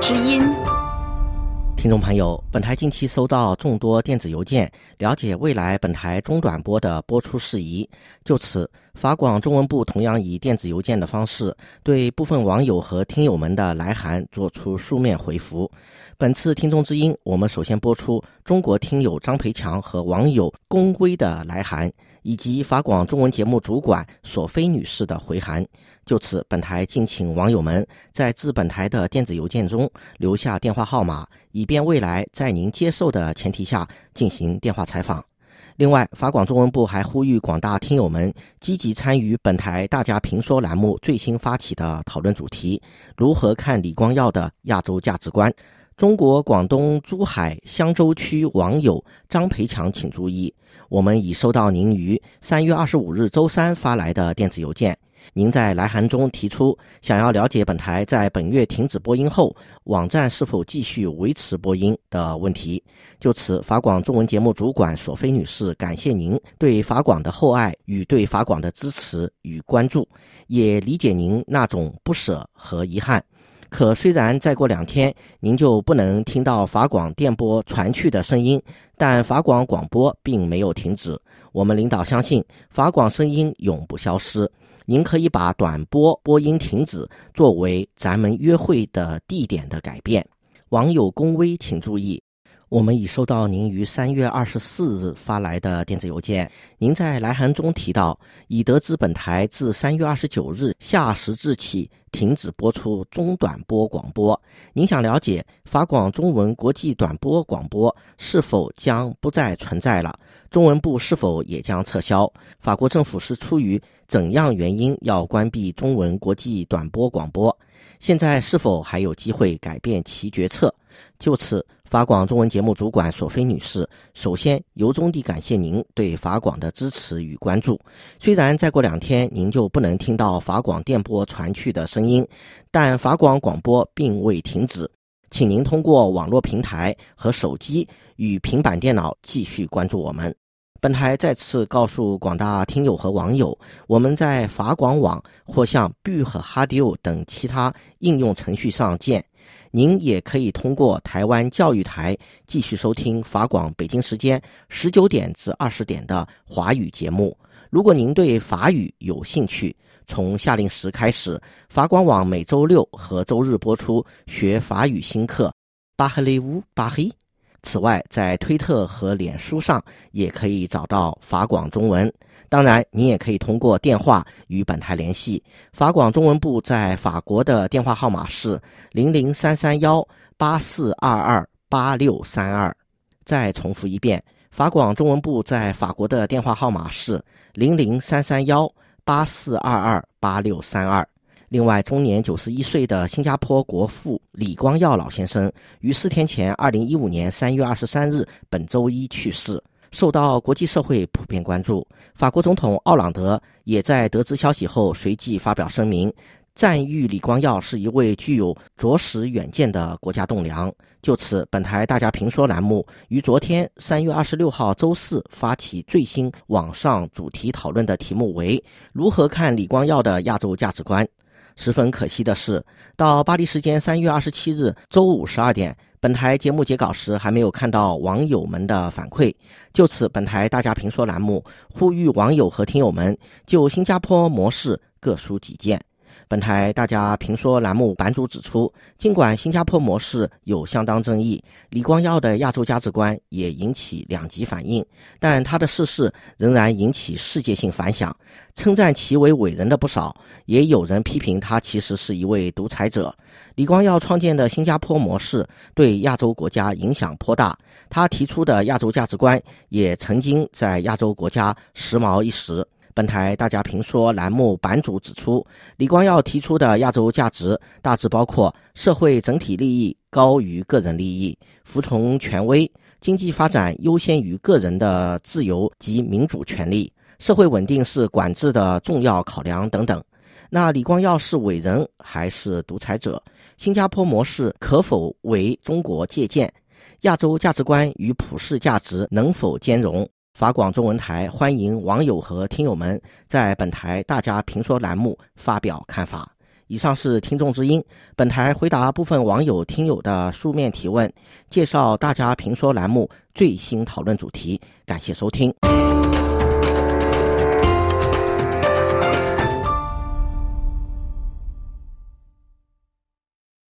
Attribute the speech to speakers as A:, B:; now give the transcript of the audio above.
A: 之音。
B: 听众朋友，本台近期收到众多电子邮件，了解未来本台中短波的播出事宜。就此，法广中文部同样以电子邮件的方式，对部分网友和听友们的来函作出书面回复。本次听众之音，我们首先播出中国听友张培强和网友龚威的来函，以及法广中文节目主管索菲女士的回函。就此，本台敬请网友们在致本台的电子邮件中留下电话号码，以便未来在您接受的前提下进行电话采访。另外，法广中文部还呼吁广大听友们积极参与本台“大家评说”栏目最新发起的讨论主题：如何看李光耀的亚洲价值观？中国广东珠海香洲区网友张培强，请注意，我们已收到您于三月二十五日周三发来的电子邮件。您在来函中提出想要了解本台在本月停止播音后，网站是否继续维持播音的问题。就此，法广中文节目主管索菲女士感谢您对法广的厚爱与对法广的支持与关注，也理解您那种不舍和遗憾。可虽然再过两天您就不能听到法广电波传去的声音，但法广广播并没有停止。我们领导相信法广声音永不消失。您可以把短波播音停止作为咱们约会的地点的改变。网友龚威，请注意，我们已收到您于三月二十四日发来的电子邮件。您在来函中提到，已得知本台自三月二十九日下时至起停止播出中短波广播。您想了解法广中文国际短波广播是否将不再存在了？中文部是否也将撤销？法国政府是出于怎样原因要关闭中文国际短波广播？现在是否还有机会改变其决策？就此，法广中文节目主管索菲女士首先由衷地感谢您对法广的支持与关注。虽然再过两天您就不能听到法广电波传去的声音，但法广广播并未停止。请您通过网络平台和手机与平板电脑继续关注我们。本台再次告诉广大听友和网友，我们在法广网或像 B 和 Hadio 等其他应用程序上见。您也可以通过台湾教育台继续收听法广北京时间十九点至二十点的华语节目。如果您对法语有兴趣，从夏令时开始，法广网每周六和周日播出学法语新课。巴赫雷乌巴黑。此外，在推特和脸书上也可以找到法广中文。当然，您也可以通过电话与本台联系。法广中文部在法国的电话号码是零零三三幺八四二二八六三二。再重复一遍，法广中文部在法国的电话号码是零零三三幺。八四二二八六三二。另外，终年九十一岁的新加坡国父李光耀老先生于四天前，二零一五年三月二十三日，本周一去世，受到国际社会普遍关注。法国总统奥朗德也在得知消息后，随即发表声明。赞誉李光耀是一位具有着实远见的国家栋梁。就此，本台大家评说栏目于昨天三月二十六号周四发起最新网上主题讨论的题目为“如何看李光耀的亚洲价值观”。十分可惜的是，到巴黎时间三月二十七日周五十二点，本台节目截稿时还没有看到网友们的反馈。就此，本台大家评说栏目呼吁网友和听友们就新加坡模式各抒己见。本台大家评说栏目版主指出，尽管新加坡模式有相当争议，李光耀的亚洲价值观也引起两极反应，但他的逝世仍然引起世界性反响。称赞其为伟人的不少，也有人批评他其实是一位独裁者。李光耀创建的新加坡模式对亚洲国家影响颇大，他提出的亚洲价值观也曾经在亚洲国家时髦一时。本台大家评说栏目版主指出，李光耀提出的亚洲价值大致包括：社会整体利益高于个人利益，服从权威，经济发展优先于个人的自由及民主权利，社会稳定是管制的重要考量等等。那李光耀是伟人还是独裁者？新加坡模式可否为中国借鉴？亚洲价值观与普世价值能否兼容？法广中文台欢迎网友和听友们在本台“大家评说”栏目发表看法。以上是听众之音，本台回答部分网友听友的书面提问，介绍大家评说栏目最新讨论主题。感谢收听。